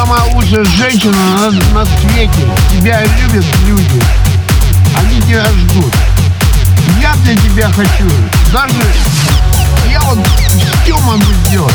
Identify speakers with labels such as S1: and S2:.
S1: самая лучшая женщина на, на свете. Тебя любят люди. Они тебя ждут. Я для тебя хочу. Даже я вот все могу сделать.